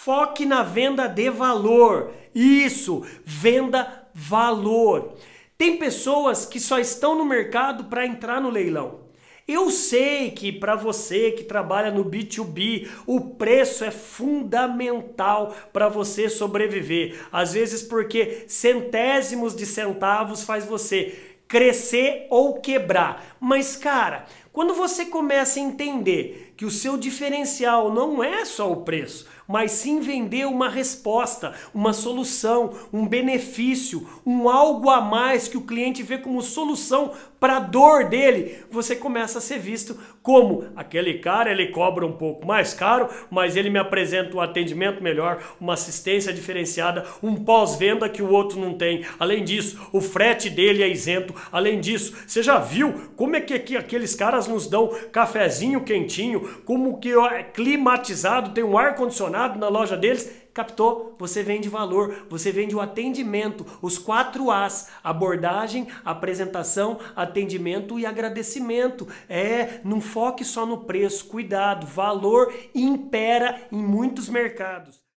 Foque na venda de valor. Isso, venda valor. Tem pessoas que só estão no mercado para entrar no leilão. Eu sei que para você que trabalha no B2B, o preço é fundamental para você sobreviver. Às vezes porque centésimos de centavos faz você crescer ou quebrar. Mas cara, quando você começa a entender que o seu diferencial não é só o preço, mas sim vender uma resposta, uma solução, um benefício, um algo a mais que o cliente vê como solução para a dor dele, você começa a ser visto como aquele cara, ele cobra um pouco mais caro, mas ele me apresenta um atendimento melhor, uma assistência diferenciada, um pós-venda que o outro não tem. Além disso, o frete dele é isento. Além disso, você já viu como é que aqueles caras nos dão cafezinho quentinho, como que é climatizado, tem um ar condicionado na loja deles? Captou? Você vende valor, você vende o atendimento, os quatro As: abordagem, apresentação, atendimento e agradecimento. É, não foque só no preço, cuidado, valor impera em muitos mercados.